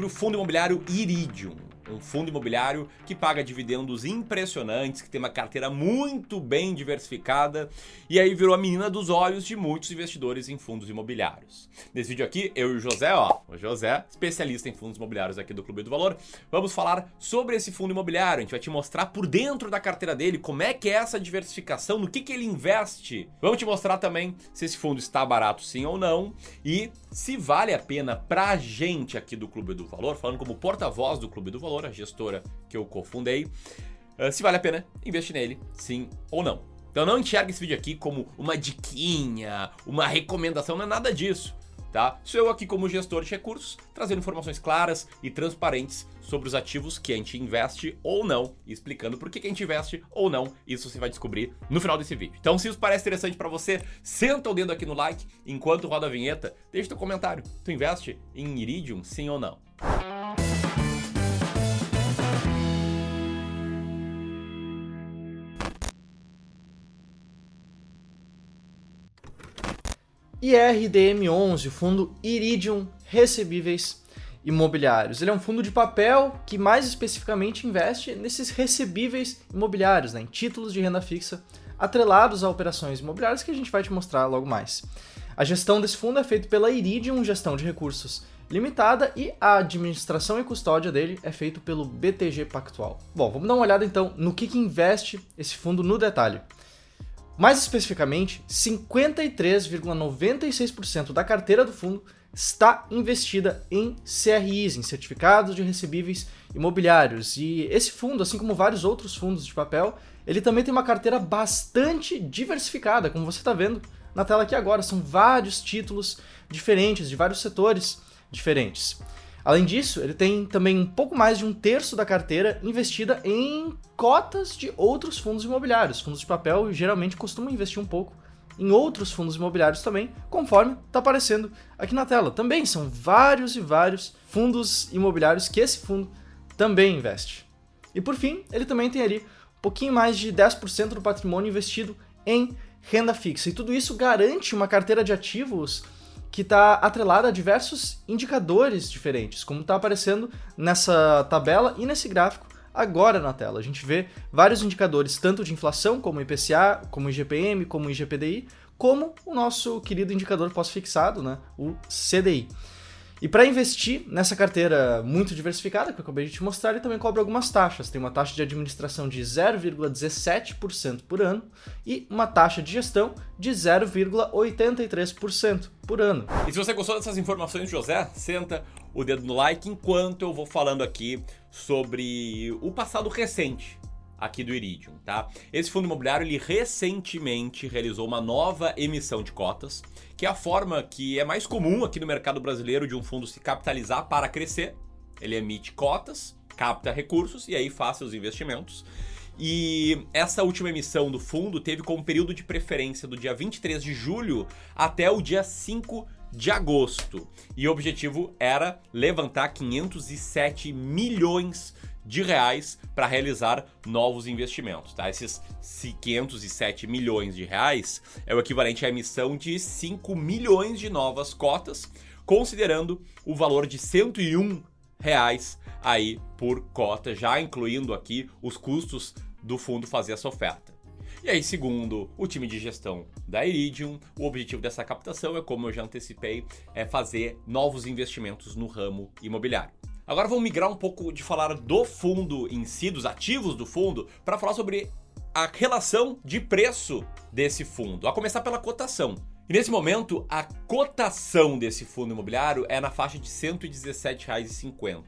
sobre o fundo imobiliário Iridium fundo imobiliário que paga dividendos impressionantes, que tem uma carteira muito bem diversificada e aí virou a menina dos olhos de muitos investidores em fundos imobiliários. Nesse vídeo aqui, eu e o José, ó, o José, especialista em fundos imobiliários aqui do Clube do Valor, vamos falar sobre esse fundo imobiliário. A gente vai te mostrar por dentro da carteira dele como é que é essa diversificação, no que, que ele investe. Vamos te mostrar também se esse fundo está barato sim ou não e se vale a pena pra gente aqui do Clube do Valor, falando como porta-voz do Clube do Valor, gestora que eu cofundei, uh, se vale a pena investir nele, sim ou não. Então não enxergue esse vídeo aqui como uma diquinha, uma recomendação, não é nada disso, tá? Sou eu aqui como gestor de recursos, trazendo informações claras e transparentes sobre os ativos que a gente investe ou não, explicando por que, que a gente investe ou não, isso você vai descobrir no final desse vídeo. Então se isso parece interessante para você, senta o dedo aqui no like, enquanto roda a vinheta, deixa teu comentário. Tu investe em Iridium, sim ou não? IRDM11, o fundo Iridium Recebíveis Imobiliários. Ele é um fundo de papel que mais especificamente investe nesses recebíveis imobiliários, né, em títulos de renda fixa atrelados a operações imobiliárias que a gente vai te mostrar logo mais. A gestão desse fundo é feita pela Iridium Gestão de Recursos Limitada e a administração e custódia dele é feito pelo BTG Pactual. Bom, vamos dar uma olhada então no que, que investe esse fundo no detalhe. Mais especificamente, 53,96% da carteira do fundo está investida em CRIs, em certificados de recebíveis imobiliários. E esse fundo, assim como vários outros fundos de papel, ele também tem uma carteira bastante diversificada, como você está vendo na tela aqui agora. São vários títulos diferentes, de vários setores diferentes. Além disso, ele tem também um pouco mais de um terço da carteira investida em cotas de outros fundos imobiliários. Fundos de papel geralmente costumam investir um pouco em outros fundos imobiliários também, conforme está aparecendo aqui na tela. Também são vários e vários fundos imobiliários que esse fundo também investe. E por fim, ele também tem ali um pouquinho mais de 10% do patrimônio investido em renda fixa. E tudo isso garante uma carteira de ativos que está atrelada a diversos indicadores diferentes, como está aparecendo nessa tabela e nesse gráfico agora na tela. A gente vê vários indicadores, tanto de inflação, como IPCA, como IGPM, como IGPDI, como o nosso querido indicador pós-fixado, né, o CDI. E para investir nessa carteira muito diversificada, que eu acabei de te mostrar, ele também cobra algumas taxas. Tem uma taxa de administração de 0,17% por ano e uma taxa de gestão de 0,83% por ano. E se você gostou dessas informações, José, senta o dedo no like enquanto eu vou falando aqui sobre o passado recente aqui do Iridium, tá? Esse fundo imobiliário ele recentemente realizou uma nova emissão de cotas, que é a forma que é mais comum aqui no mercado brasileiro de um fundo se capitalizar para crescer. Ele emite cotas, capta recursos e aí faz seus investimentos. E essa última emissão do fundo teve como período de preferência do dia 23 de julho até o dia 5 de agosto. E o objetivo era levantar 507 milhões de reais para realizar novos investimentos. Tá? Esses 507 milhões de reais é o equivalente à emissão de 5 milhões de novas cotas, considerando o valor de 101 reais aí por cota, já incluindo aqui os custos do fundo fazer essa oferta. E aí, segundo o time de gestão da Iridium, o objetivo dessa captação é, como eu já antecipei, é fazer novos investimentos no ramo imobiliário. Agora vamos migrar um pouco de falar do fundo em si, dos ativos do fundo, para falar sobre a relação de preço desse fundo, a começar pela cotação. E nesse momento, a cotação desse fundo imobiliário é na faixa de R$ 117,50.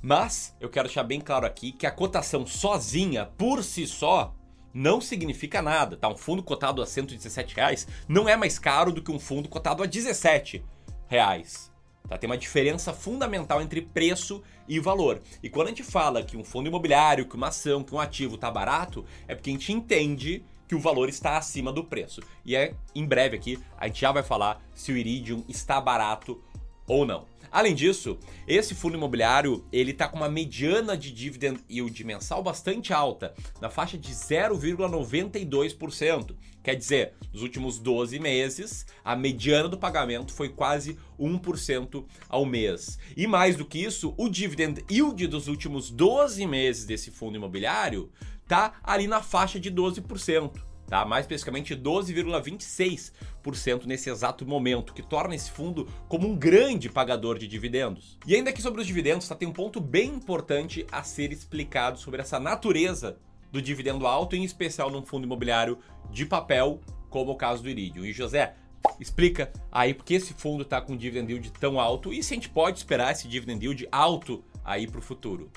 Mas eu quero deixar bem claro aqui que a cotação sozinha, por si só, não significa nada, tá? Um fundo cotado a 117 reais não é mais caro do que um fundo cotado a 17 reais. Tá? Tem uma diferença fundamental entre preço e valor. E quando a gente fala que um fundo imobiliário, que uma ação, que um ativo está barato, é porque a gente entende que o valor está acima do preço. E é em breve aqui a gente já vai falar se o Iridium está barato ou não. Além disso, esse fundo imobiliário ele está com uma mediana de dividend yield mensal bastante alta, na faixa de 0,92%. Quer dizer, nos últimos 12 meses, a mediana do pagamento foi quase 1% ao mês. E mais do que isso, o dividend yield dos últimos 12 meses desse fundo imobiliário tá ali na faixa de 12% tá? mais especificamente 12,26% nesse exato momento, que torna esse fundo como um grande pagador de dividendos. E ainda aqui sobre os dividendos, tá? tem um ponto bem importante a ser explicado sobre essa natureza do dividendo alto, em especial num fundo imobiliário de papel, como o caso do Iridium. E José, explica aí por que esse fundo está com um dividend yield tão alto e se a gente pode esperar esse dividend yield alto aí para o futuro.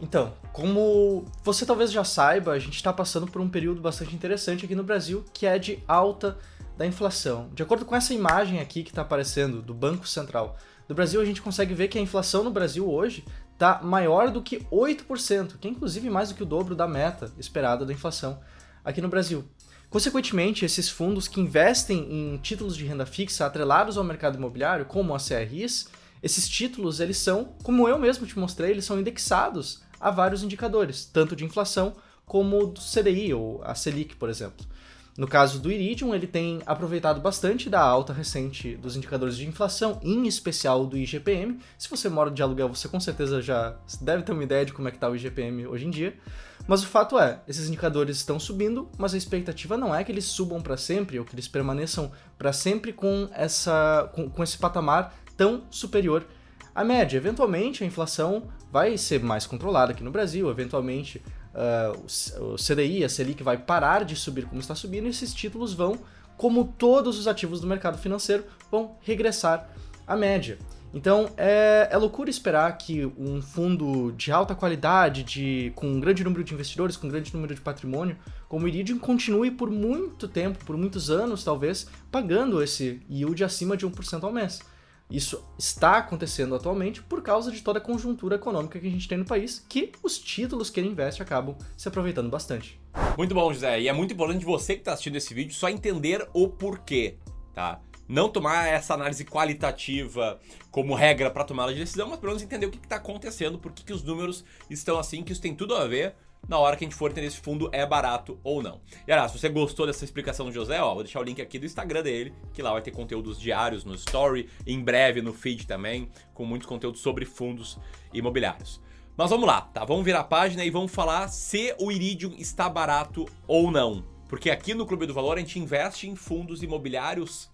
Então, como você talvez já saiba, a gente está passando por um período bastante interessante aqui no Brasil, que é de alta da inflação. De acordo com essa imagem aqui que está aparecendo do Banco Central do Brasil, a gente consegue ver que a inflação no Brasil hoje está maior do que 8%, que é inclusive mais do que o dobro da meta esperada da inflação aqui no Brasil. Consequentemente, esses fundos que investem em títulos de renda fixa atrelados ao mercado imobiliário, como a CRIs, esses títulos, eles são, como eu mesmo te mostrei, eles são indexados a vários indicadores, tanto de inflação como do CDI ou a Selic, por exemplo. No caso do Iridium, ele tem aproveitado bastante da alta recente dos indicadores de inflação, em especial do IGPM. Se você mora de aluguel, você com certeza já deve ter uma ideia de como é que está o IGPM hoje em dia. Mas o fato é, esses indicadores estão subindo, mas a expectativa não é que eles subam para sempre ou que eles permaneçam para sempre com, essa, com, com esse patamar tão superior à média. Eventualmente, a inflação vai ser mais controlada aqui no Brasil, eventualmente uh, o CDI, a Selic vai parar de subir como está subindo e esses títulos vão, como todos os ativos do mercado financeiro, vão regressar à média. Então é, é, loucura esperar que um fundo de alta qualidade, de, com um grande número de investidores, com um grande número de patrimônio, como o Iridium, continue por muito tempo, por muitos anos talvez, pagando esse yield acima de 1% ao mês. Isso está acontecendo atualmente por causa de toda a conjuntura econômica que a gente tem no país, que os títulos que ele investe acabam se aproveitando bastante. Muito bom, José. E é muito importante você que está assistindo esse vídeo só entender o porquê, tá? Não tomar essa análise qualitativa como regra para tomar a decisão, mas pelo menos entender o que está acontecendo, por que, que os números estão assim, que isso tem tudo a ver na hora que a gente for entender se fundo é barato ou não. E aliás, se você gostou dessa explicação do José, ó, vou deixar o link aqui do Instagram dele, que lá vai ter conteúdos diários no Story, em breve no feed também, com muitos conteúdos sobre fundos imobiliários. Mas vamos lá, tá? Vamos virar a página e vamos falar se o Iridium está barato ou não. Porque aqui no Clube do Valor a gente investe em fundos imobiliários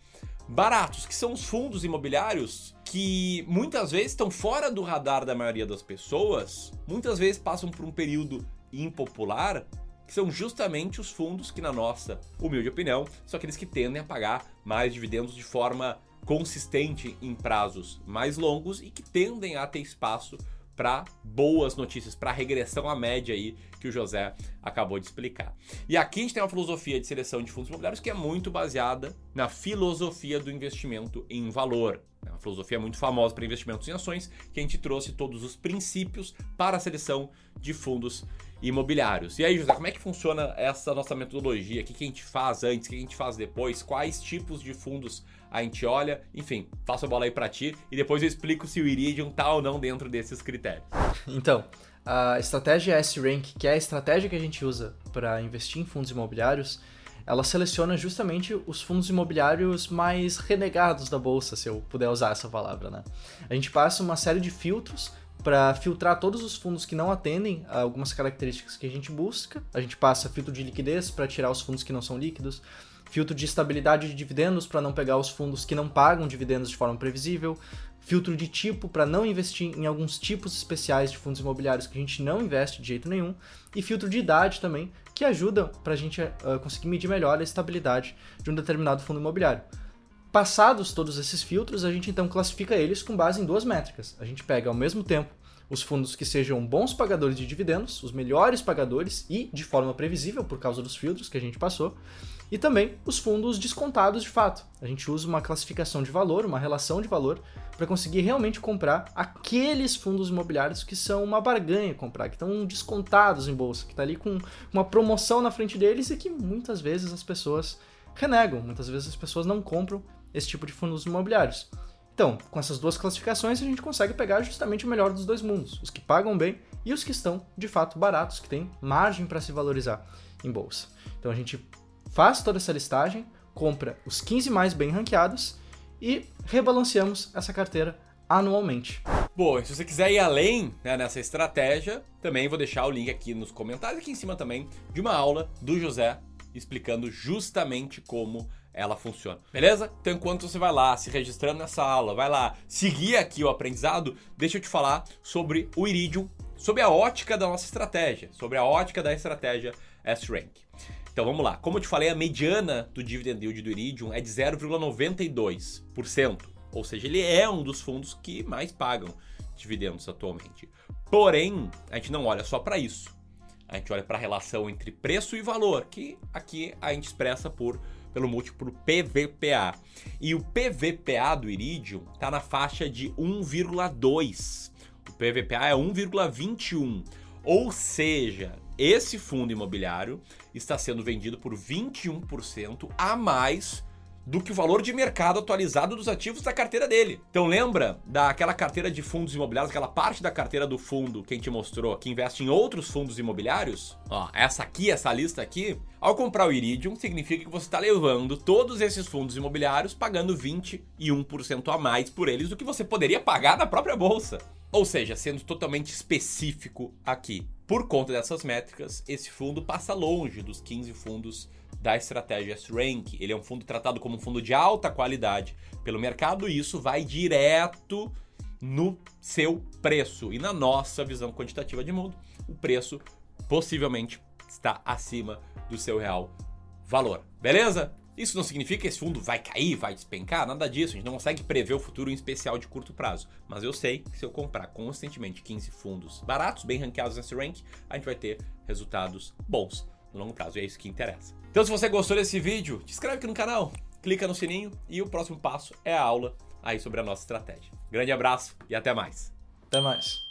baratos, que são os fundos imobiliários que muitas vezes estão fora do radar da maioria das pessoas, muitas vezes passam por um período impopular, que são justamente os fundos que, na nossa humilde opinião, são aqueles que tendem a pagar mais dividendos de forma consistente em prazos mais longos e que tendem a ter espaço para boas notícias, para regressão à média aí que o José acabou de explicar. E aqui a gente tem uma filosofia de seleção de fundos imobiliários que é muito baseada na filosofia do investimento em valor. É uma filosofia muito famosa para investimentos em ações, que a gente trouxe todos os princípios para a seleção de fundos imobiliários. E aí, José, como é que funciona essa nossa metodologia? O que a gente faz antes, o que a gente faz depois? Quais tipos de fundos a gente olha? Enfim, faço a bola aí para ti e depois eu explico se o Iridium tá ou não dentro desses critérios. Então, a estratégia S-Rank, que é a estratégia que a gente usa para investir em fundos imobiliários, ela seleciona justamente os fundos imobiliários mais renegados da bolsa, se eu puder usar essa palavra, né? A gente passa uma série de filtros para filtrar todos os fundos que não atendem a algumas características que a gente busca. A gente passa filtro de liquidez para tirar os fundos que não são líquidos, filtro de estabilidade de dividendos para não pegar os fundos que não pagam dividendos de forma previsível, filtro de tipo para não investir em alguns tipos especiais de fundos imobiliários que a gente não investe de jeito nenhum, e filtro de idade também, que ajuda para a gente uh, conseguir medir melhor a estabilidade de um determinado fundo imobiliário. Passados todos esses filtros, a gente então classifica eles com base em duas métricas. A gente pega ao mesmo tempo os fundos que sejam bons pagadores de dividendos, os melhores pagadores e de forma previsível por causa dos filtros que a gente passou, e também os fundos descontados de fato. A gente usa uma classificação de valor, uma relação de valor, para conseguir realmente comprar aqueles fundos imobiliários que são uma barganha comprar, que estão descontados em bolsa, que está ali com uma promoção na frente deles e que muitas vezes as pessoas renegam, muitas vezes as pessoas não compram esse tipo de fundos imobiliários. Então, com essas duas classificações, a gente consegue pegar justamente o melhor dos dois mundos: os que pagam bem e os que estão de fato baratos, que têm margem para se valorizar em bolsa. Então a gente faz toda essa listagem, compra os 15 mais bem ranqueados e rebalanceamos essa carteira anualmente. Bom, se você quiser ir além né, nessa estratégia, também vou deixar o link aqui nos comentários, aqui em cima também, de uma aula do José explicando justamente como ela funciona. Beleza? Então, enquanto você vai lá se registrando nessa aula, vai lá seguir aqui o aprendizado, deixa eu te falar sobre o Iridium, sobre a ótica da nossa estratégia, sobre a ótica da estratégia S-Rank. Então vamos lá. Como eu te falei, a mediana do dividend yield do Iridium é de 0,92%. Ou seja, ele é um dos fundos que mais pagam dividendos atualmente. Porém, a gente não olha só para isso. A gente olha para a relação entre preço e valor, que aqui a gente expressa por pelo múltiplo PVPA. E o PVPA do Iridium está na faixa de 1,2. O PVPA é 1,21. Ou seja, esse fundo imobiliário está sendo vendido por 21% a mais do que o valor de mercado atualizado dos ativos da carteira dele. Então lembra daquela carteira de fundos imobiliários, aquela parte da carteira do fundo que a gente mostrou que investe em outros fundos imobiliários? Ó, essa aqui, essa lista aqui, ao comprar o Iridium, significa que você está levando todos esses fundos imobiliários pagando 21% a mais por eles do que você poderia pagar na própria bolsa. Ou seja, sendo totalmente específico aqui. Por conta dessas métricas, esse fundo passa longe dos 15 fundos da estratégia S-Rank. Ele é um fundo tratado como um fundo de alta qualidade pelo mercado e isso vai direto no seu preço. E na nossa visão quantitativa de mundo, o preço possivelmente está acima do seu real valor. Beleza? Isso não significa que esse fundo vai cair, vai despencar, nada disso. A gente não consegue prever o futuro em especial de curto prazo. Mas eu sei que se eu comprar constantemente 15 fundos baratos, bem ranqueados nesse rank, a gente vai ter resultados bons no longo prazo. E é isso que interessa. Então, se você gostou desse vídeo, se inscreve aqui no canal, clica no sininho e o próximo passo é a aula aí sobre a nossa estratégia. Grande abraço e até mais. Até mais.